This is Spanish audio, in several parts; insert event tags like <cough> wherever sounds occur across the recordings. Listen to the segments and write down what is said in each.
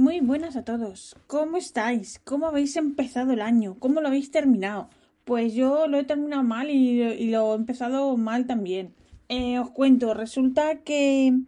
Muy buenas a todos. ¿Cómo estáis? ¿Cómo habéis empezado el año? ¿Cómo lo habéis terminado? Pues yo lo he terminado mal y, lo he empezado mal también. Eh, os cuento, resulta que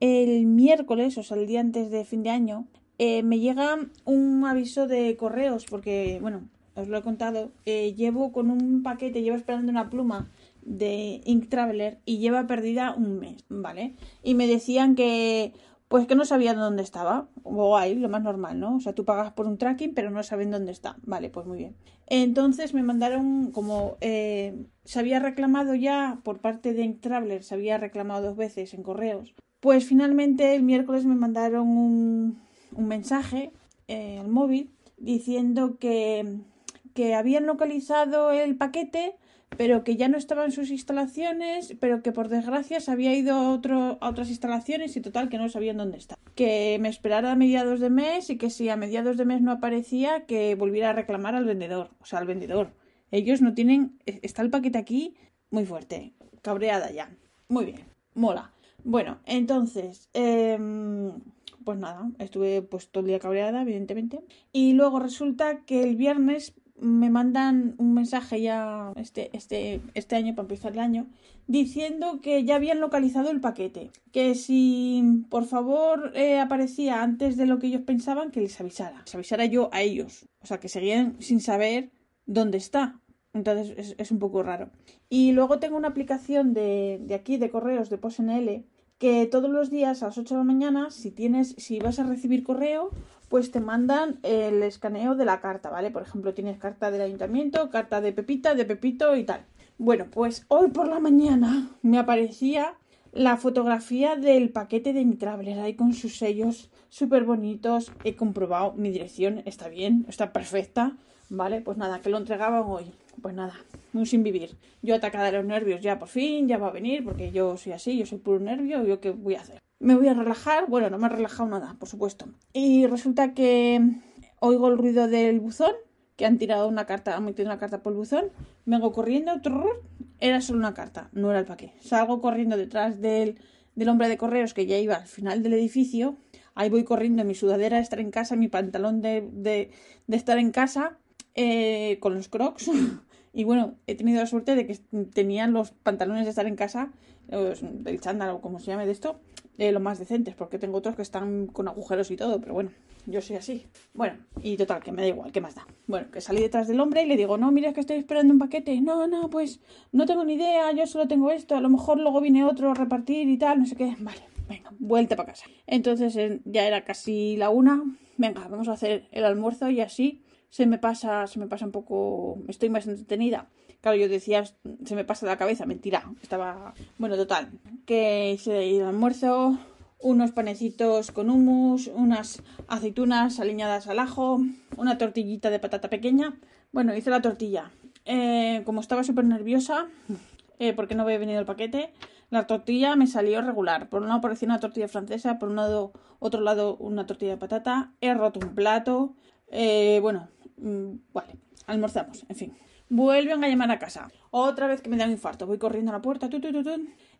el miércoles, o sea, el día antes de fin de año, eh, me llega un aviso de correos porque, bueno, os lo he contado, eh, llevo con un paquete, llevo esperando una pluma de Ink Traveler y lleva perdida un mes, ¿vale? Y me decían que pues que no sabían dónde estaba. O lo más normal, ¿no? O sea, tú pagas por un tracking, pero no saben dónde está. Vale, pues muy bien. Entonces me mandaron, como eh, se había reclamado ya por parte de Traveler, se había reclamado dos veces en correos. Pues finalmente el miércoles me mandaron un, un mensaje eh, móvil diciendo que, que habían localizado el paquete pero que ya no estaba en sus instalaciones, pero que por desgracia se había ido a, otras instalaciones y total que no sabían dónde está. Que me esperara a mediados de mes y que si a mediados de mes no aparecía, que volviera a reclamar al vendedor, o sea, al vendedor. Ellos no tienen, e, está el paquete aquí muy fuerte, cabreada ya. Muy bien, mola. Bueno, entonces, em, pues nada, estuve pues todo el día cabreada, evidentemente. Y luego resulta que el viernes me mandan un mensaje ya este, este, este año, para empezar el año, diciendo que ya habían localizado el paquete. Que si por favor eh, aparecía antes de lo que ellos pensaban, que les avisara. Les avisara yo a ellos. O sea, que seguían sin saber dónde está. Entonces es, un poco raro. Y luego tengo una aplicación de, de aquí, de correos de PostNL, que todos los días a las 8 de la mañana, si tienes, si vas a recibir correo, pues te mandan el escaneo de la carta, ¿vale? Por ejemplo, tienes carta del ayuntamiento, carta de Pepita, de Pepito y tal. Bueno, pues hoy por la mañana me aparecía la fotografía del paquete de mi traveler ahí con sus sellos súper bonitos. He comprobado mi dirección, está bien, está perfecta, ¿vale? Pues nada, que lo entregaban hoy. Pues nada, muy sin vivir. Yo atacada de los nervios ya por fin, ya va a venir, porque yo soy así, yo soy puro nervio, ¿yo qué voy a hacer? Me voy a relajar. Bueno, no me he relajado nada, por supuesto. Y resulta que oigo el ruido del buzón, que han tirado una carta, han metido una carta por el buzón. Vengo corriendo, era solo una carta, no era el paquete. Salgo corriendo detrás del, del hombre de correos que ya iba al final del edificio. Ahí voy corriendo, mi sudadera de estar en casa, mi pantalón de, de, de estar en casa, eh, con los crocs. <laughs> Y bueno, he tenido la suerte de que tenían los pantalones de estar en casa, del chándal o como se llame de esto, eh, lo más decentes, porque tengo otros que están con agujeros y todo, pero bueno, yo soy así. Bueno, y total, que me da igual, ¿qué más da? Bueno, que salí detrás del hombre y le digo, no, mira, es que estoy esperando un paquete. No, no, pues no tengo ni idea, yo solo tengo esto, a lo mejor luego viene otro a repartir y tal, no sé qué. Vale, venga, vuelta para casa. Entonces ya era casi la una, venga, vamos a hacer el almuerzo y así se me pasa, se me pasa un poco, estoy más entretenida. Claro, yo decía, se me pasa la cabeza, mentira. Estaba, bueno, total, que hice el almuerzo, unos panecitos con hummus, unas aceitunas aliñadas al ajo, una tortillita de patata pequeña. Bueno, hice la tortilla. Eh, como estaba súper nerviosa, eh, porque no había venido el paquete, la tortilla me salió regular. Por un lado parecía una tortilla francesa, por un lado, otro lado una tortilla de patata. He roto un plato. Eh, bueno, mm, vale, almorzamos, en fin. Vuelven a llamar a casa. Otra vez que me da un infarto. Voy corriendo a la puerta.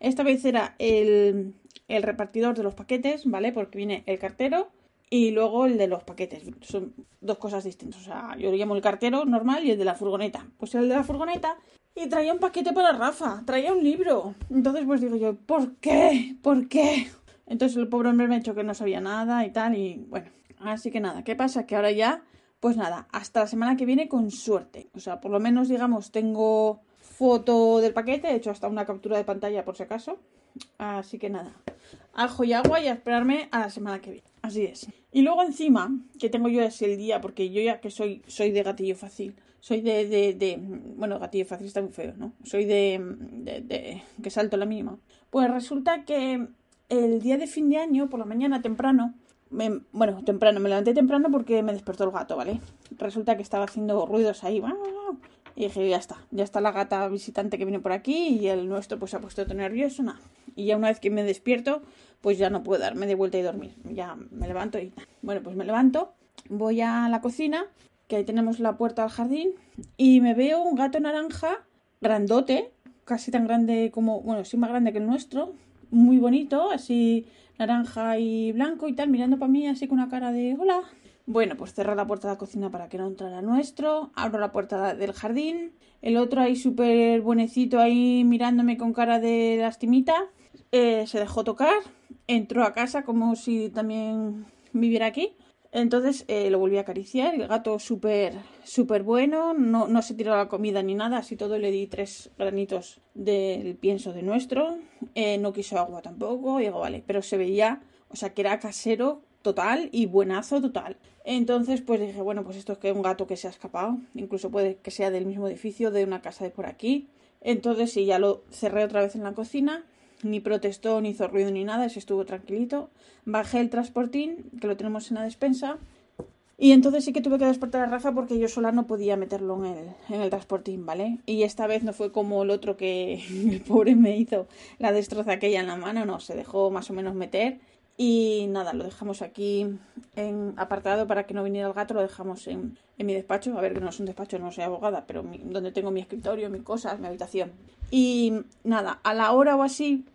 Esta vez era el, el repartidor de los paquetes, ¿vale? Porque viene el cartero y luego el de los paquetes. Son dos cosas distintas. O sea, yo lo llamo el cartero normal y el de la furgoneta. Pues el de la furgoneta y traía un paquete para Rafa, traía un libro. Entonces pues digo yo, ¿por qué? ¿Por qué? Entonces el pobre hombre me ha dicho que no sabía nada y tal y bueno, así que nada, ¿qué pasa? Que ahora ya pues nada, hasta la semana que viene con suerte. O sea, por lo menos, digamos, tengo foto del paquete, he hecho hasta una captura de pantalla por si acaso. Así que nada, ajo y agua y a esperarme a la semana que viene. Así es. Y luego encima, que tengo yo ese el día, porque yo ya que soy, soy de gatillo fácil, soy de, de, de bueno, gatillo fácil está muy feo, ¿no? Soy de, de, de que salto la mínima. Pues resulta que el día de fin de año, por la mañana temprano, bueno, temprano, me levanté temprano porque me despertó el gato, ¿vale? Resulta que estaba haciendo ruidos ahí. Y dije, ya está, ya está la gata visitante que viene por aquí y el nuestro pues se ha puesto todo nervioso, nada. Y ya una vez que me despierto, pues ya no puedo darme de vuelta y dormir. Ya me levanto y... Bueno, pues me levanto, voy a la cocina, que ahí tenemos la puerta al jardín, y me veo un gato naranja grandote, casi tan grande como, bueno, sí más grande que el nuestro, muy bonito, así naranja y blanco y tal, mirando para mí así con una cara de hola. Bueno, pues cerrar la puerta de la cocina para que no entrara nuestro, abro la puerta del jardín, el otro ahí súper buenecito ahí mirándome con cara de lastimita, eh, se dejó tocar, entró a casa como si también viviera aquí. Entonces eh, lo volví a acariciar, el gato súper súper bueno, no, no se tiró la comida ni nada, así todo le di tres granitos del pienso de nuestro, eh, no quiso agua tampoco, y digo, vale, pero se veía, o sea, que era casero total y buenazo total. Entonces, pues dije, bueno, pues esto es que un gato que se ha escapado, incluso puede que sea del mismo edificio, de una casa de por aquí. Entonces, sí, ya lo cerré otra vez en la cocina ni protestó, ni hizo ruido, ni nada, se estuvo tranquilito. Bajé el transportín, que lo tenemos en la despensa, y entonces sí que tuve que despertar a Rafa porque yo sola no podía meterlo en el, en el transportín, ¿vale? Y esta vez no fue como el otro que <laughs> el pobre me hizo la destroza aquella en la mano, no, se dejó más o menos meter. Y nada, lo dejamos aquí en apartado para que no viniera el gato, lo dejamos en, en mi despacho. A ver, que no es un despacho, no soy abogada, pero donde tengo mi escritorio, mis cosas, mi habitación. Y nada, a la hora o así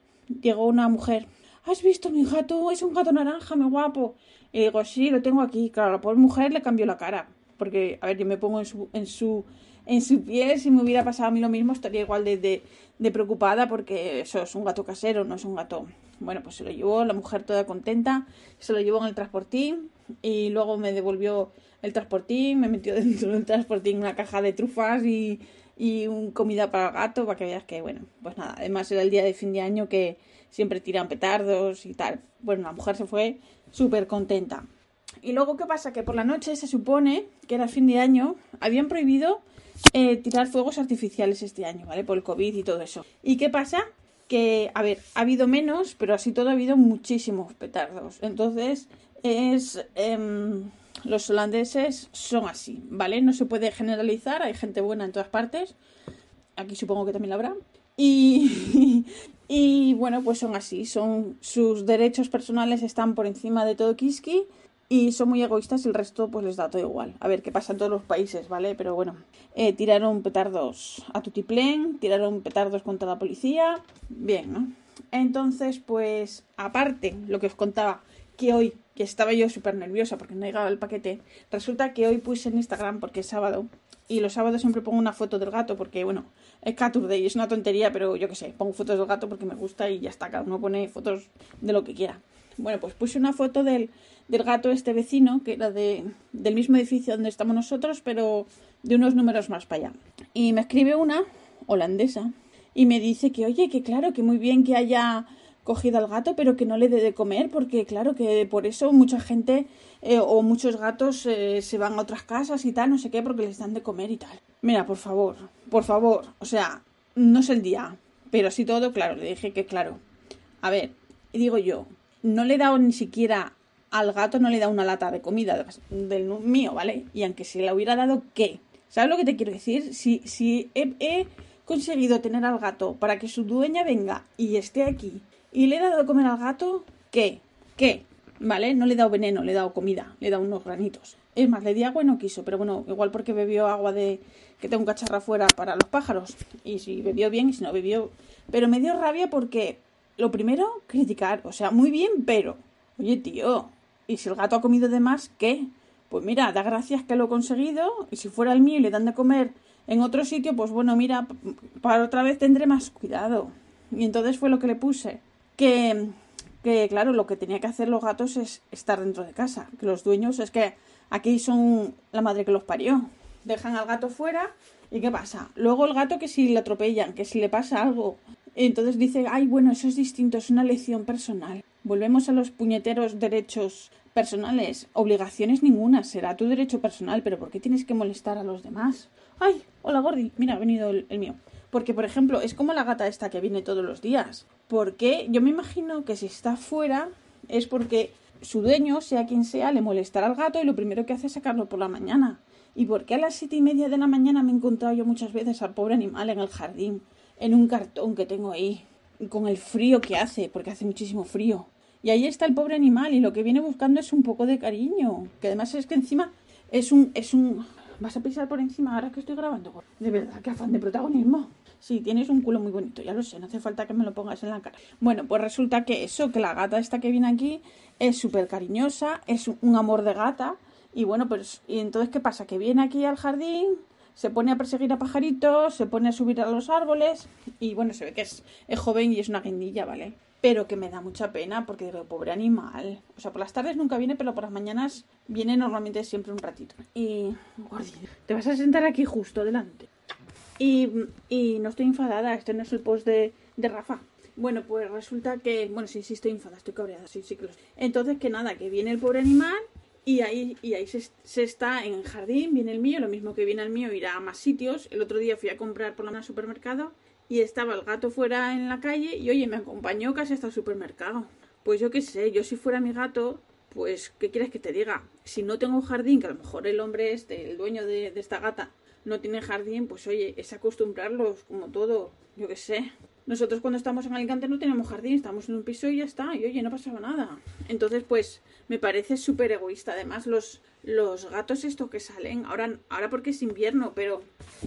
llegó una mujer. ¿Has visto mi gato? Es un gato naranja, muy guapo. Y digo, sí, lo tengo aquí. Claro, la pobre mujer le cambió la cara. Porque, a ver, yo me pongo en su, en su, en su piel. Si me hubiera pasado a mí lo mismo, estaría igual de, de, preocupada porque eso es un gato casero, no es un gato. Bueno, pues se lo llevó, la mujer toda contenta, se lo llevó en el transportín y luego me devolvió el transportín, me metió <laughs> dentro del transportín una caja de trufas y, y un comida para gato para que veas que, bueno, pues nada, además era el día de fin de año que siempre tiran petardos y tal. Bueno, la mujer se fue súper contenta. Y luego, ¿qué pasa? Que por la noche se supone que era fin de año, habían prohibido eh, tirar fuegos artificiales este año, ¿vale? Por el COVID y todo eso. ¿Y qué pasa? Que, a ver, ha habido menos, pero así todo ha habido muchísimos petardos. Entonces, es... Em, los holandeses son así, ¿vale? No se puede generalizar, hay gente buena en todas partes. Aquí supongo que también la habrá. Y, <laughs> y bueno, pues son así, son sus derechos personales están por encima de todo Kiski y son muy egoístas y el resto pues les da todo igual. A ver qué pasa en todos los países, ¿vale? Pero bueno, eh, tiraron petardos a tutiplén, tiraron petardos contra la policía, bien, ¿no? Entonces, pues aparte, lo que os contaba, que hoy, que estaba yo súper nerviosa porque no llegaba el paquete, resulta que hoy puse en Instagram porque es sábado y los sábados siempre pongo una foto del gato porque, bueno, es Caturday, es una tontería, pero yo qué sé, pongo fotos del gato porque me gusta y ya está, cada uno pone fotos de lo que quiera. Bueno, pues puse una foto del, del gato este vecino, que era de, del mismo edificio donde estamos nosotros, pero de unos números más para allá. Y me escribe una holandesa y me dice que, oye, que claro, que muy bien que haya cogido al gato, pero que no le dé de comer, porque claro que por eso mucha gente eh, o muchos gatos eh, se van a otras casas y tal, no sé qué, porque les dan de comer y tal. Mira, por favor, por favor, o sea, no es el día, pero sí todo, claro, le dije que claro. A ver, digo yo, no le he dado ni siquiera al gato, no le he dado una lata de comida del mío, ¿vale? Y aunque se la hubiera dado, ¿qué? ¿Sabes lo que te quiero decir? Si, si he conseguido tener al gato para que su dueña venga y esté aquí y le he dado de comer al gato, ¿qué? ¿Qué? ¿Vale? No le he dado veneno, le he dado comida, le he dado unos granitos. Es más, le di agua y no quiso, pero bueno, igual porque bebió agua de que tengo un cacharro afuera para los pájaros. Y si bebió bien y si no bebió. Pero me dio rabia porque, lo primero, criticar. O sea, muy bien, pero. Oye, tío, ¿y si el gato ha comido de más, qué? Pues mira, da gracias que lo he conseguido. Y si fuera el mío y le dan de comer en otro sitio, pues bueno, mira, para otra vez tendré más cuidado. Y entonces fue lo que le puse que, claro, lo que tenía que hacer los gatos es estar dentro de casa. Que los dueños es que aquí son la madre que los parió. Dejan al gato fuera y ¿qué pasa? Luego el gato que si le atropellan, que si le pasa algo. Entonces dice, ay, bueno, eso es distinto, es una lección personal. Volvemos a los puñeteros derechos personales. Obligaciones ninguna, será tu derecho personal, pero ¿por qué tienes que molestar a los demás? Ay, hola Gordi, mira, ha venido el mío. Porque, por ejemplo, es como la gata esta que viene todos los días. Porque yo me imagino que si está fuera es porque su dueño, sea quien sea, le molestará al gato y lo primero que hace es sacarlo por la mañana. ¿Y por qué a las siete y media de la mañana me he encontrado yo muchas veces al pobre animal en el jardín, en un cartón que tengo ahí, con el frío que hace, porque hace muchísimo frío? Y ahí está el pobre animal y lo que viene buscando es un poco de cariño, que además es que encima es un es un vas a pisar por encima ahora que estoy grabando. De verdad, qué afán de protagonismo. Sí, tienes un culo muy bonito, ya lo sé, no hace falta que me lo pongas en la cara. Bueno, pues resulta que eso, que la gata esta que viene aquí es súper cariñosa, es un amor de gata. Y bueno, pues, ¿y entonces qué pasa? Que viene aquí al jardín, se pone a perseguir a pajaritos, se pone a subir a los árboles y bueno, se ve que es, joven y es una guindilla, ¿vale? Pero que me da mucha pena porque digo, pobre animal. O sea, por las tardes nunca viene, pero por las mañanas viene normalmente siempre un ratito. Y, te vas a sentar aquí justo delante. Y, y no estoy enfadada, este no es el post de, Rafa. Bueno, pues resulta que, bueno, sí, sí estoy enfadada, estoy cabreada, sí, sí. Entonces, que nada, que viene el pobre animal y ahí, y ahí se, está en el jardín, viene el mío, lo mismo que viene el mío, irá a más sitios. El otro día fui a comprar por la supermercado y estaba el gato fuera en la calle y oye, me acompañó casi hasta el supermercado. Pues yo qué sé, yo si fuera mi gato, pues, ¿qué quieres que te diga? Si no tengo jardín, que a lo mejor el hombre este, el dueño de esta gata, no tiene jardín, pues oye, es acostumbrarlos, como todo, yo qué sé. Nosotros cuando estamos en Alicante no tenemos jardín, estamos en un piso y ya está, y oye, no pasaba nada. Entonces, pues, me parece súper egoísta. Además, los, los gatos estos que salen, ahora, ahora porque es invierno, pero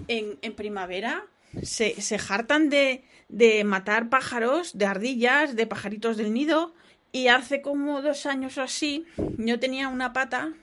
en, en primavera se, se hartan de, de matar pájaros, de ardillas, de pajaritos del nido. Y hace como dos años o así, yo tenía una pata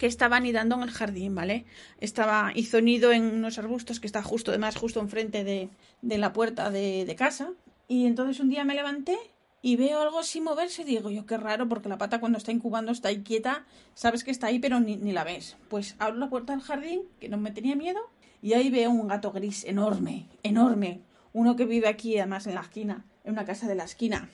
que estaba anidando en el jardín, ¿vale? Estaba, hizo nido en unos arbustos que está justo, además, justo enfrente de, de la puerta de, de, casa. Y entonces un día me levanté y veo algo sin moverse digo yo, qué raro, porque la pata cuando está incubando está ahí quieta, sabes que está ahí, pero ni, ni la ves. Pues abro la puerta del jardín, que no me tenía miedo, y ahí veo un gato gris enorme, enorme. Uno que vive aquí, además, en la esquina, en una casa de la esquina.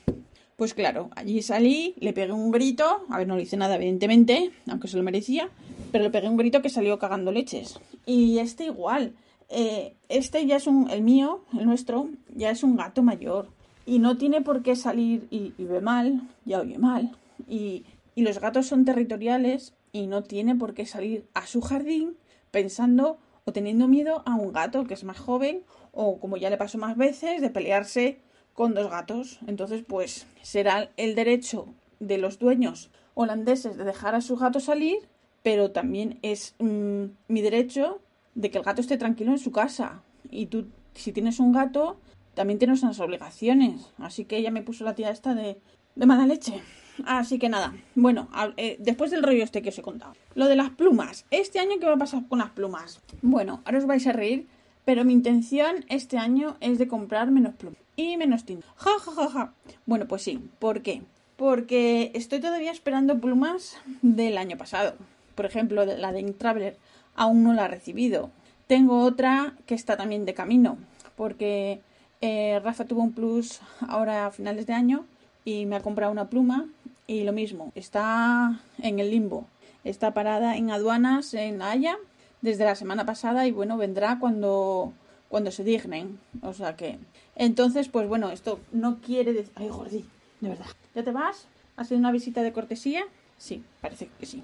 Pues claro, allí salí, le pegué un grito, a ver, no le hice nada, evidentemente, aunque se lo merecía, pero le pegué un grito que salió cagando leches. Y este igual, eh, este ya es un, el mío, el nuestro, ya es un gato mayor. Y no tiene por qué salir y, ve mal, ya oye mal. Y los gatos son territoriales y no tiene por qué salir a su jardín pensando o teniendo miedo a un gato que es más joven o como ya le pasó más veces de pelearse con dos gatos. Entonces, pues será el derecho de los dueños holandeses de dejar a su gato salir, pero también es mmm, mi derecho de que el gato esté tranquilo en su casa. Y tú, si tienes un gato, también tienes unas obligaciones. Así que ella me puso la tía esta de, de mala leche. Así que nada, bueno, eh, después del rollo este que os he contado. Lo de las plumas. Este año, ¿qué va a pasar con las plumas? Bueno, ahora os vais a reír, pero mi intención este año es de comprar menos plumas y menos tinta. Ja, ja, ja, ja. Bueno, pues sí. ¿Por qué? Porque estoy todavía esperando plumas del año pasado. Por ejemplo, la de Ink Traveler aún no la he recibido. Tengo otra que está también de camino, porque eh, Rafa tuvo un plus ahora a finales de año y me ha comprado una pluma y lo mismo, está en el limbo. Está parada en aduanas en La Haya desde la semana pasada y bueno, vendrá cuando, cuando se dignen. O sea que entonces, pues bueno, esto no quiere decir... Ay, Gordi, de verdad. ¿Ya te vas? ¿Has sido una visita de cortesía? Sí, parece que sí.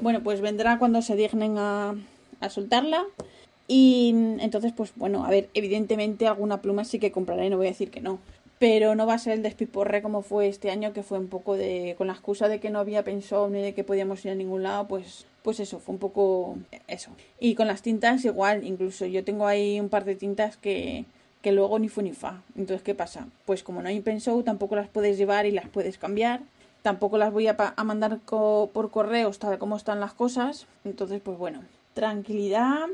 Bueno, pues vendrá cuando se dignen a, a soltarla. Y entonces, pues bueno, a ver, evidentemente alguna pluma sí que compraré, no voy a decir que no. Pero no va a ser el despiporre como fue este año, que fue un poco de. con la excusa de que no había pensado ni de que podíamos ir a ningún lado, pues. Pues eso, fue un poco eso. Y con las tintas igual, incluso yo tengo ahí un par de tintas que, que luego ni fu ni fa. Entonces, ¿qué pasa? Pues como no hay pensado, tampoco las puedes llevar y las puedes cambiar. Tampoco las voy a, mandar por correos tal como están las cosas. Entonces, pues bueno, tranquilidad,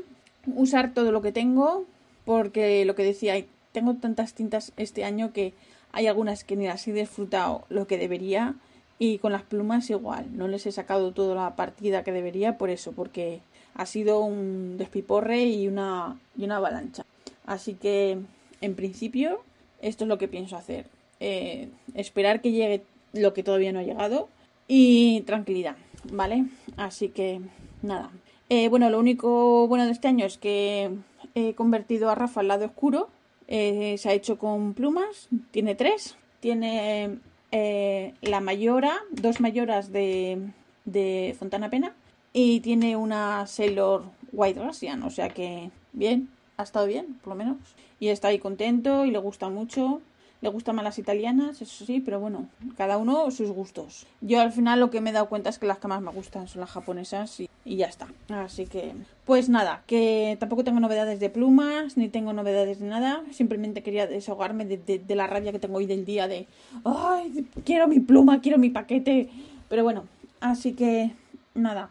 usar todo lo que tengo, porque lo que decía, tengo tantas tintas este año que hay algunas que ni las he disfrutado lo que debería y con las plumas igual, no les he sacado toda la partida que debería por eso, porque ha sido un despiporre y una, y una avalancha. Así que en principio, esto es lo que pienso hacer. Eh, esperar que llegue lo que todavía no ha llegado y tranquilidad, ¿vale? Así que nada. Eh, bueno, lo único bueno de este año es que he convertido a Rafa al lado oscuro. Eh, se ha hecho con plumas, tiene tres. Tiene eh, la mayora, dos mayoras de, de Fontana Pena y tiene una Sailor White Russian, o sea que bien, ha estado bien, por lo menos. Y está ahí contento y le gusta mucho. Le gustan más las italianas, eso sí, pero bueno, cada uno sus gustos. Yo al final lo que me he dado cuenta es que las que más me gustan son las japonesas y, ya está. Así que, pues nada, que tampoco tengo novedades de plumas, ni tengo novedades de nada. Simplemente quería desahogarme de, la rabia que tengo hoy del día de, ay, quiero mi pluma, quiero mi paquete. Pero bueno, así que nada,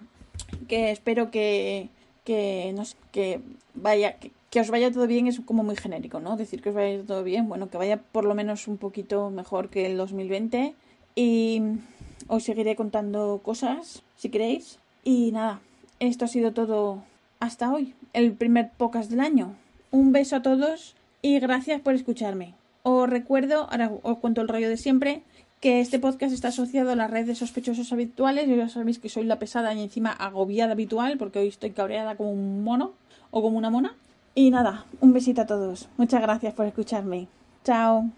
que espero que, que, no que vaya, que os vaya todo bien es como muy genérico, ¿no? Decir que os vaya todo bien, bueno, que vaya por lo menos un poquito mejor que el 2020 y os seguiré contando cosas si queréis. Y nada, esto ha sido todo hasta hoy, el primer podcast del año. Un beso a todos y gracias por escucharme. Os recuerdo, ahora os cuento el rollo de siempre, que este podcast está asociado a la red de sospechosos habituales. Yo ya sabéis que soy la pesada y encima agobiada habitual porque hoy estoy cabreada como un mono o como una mona. Y nada, un besito a todos. Muchas gracias por escucharme. Chao.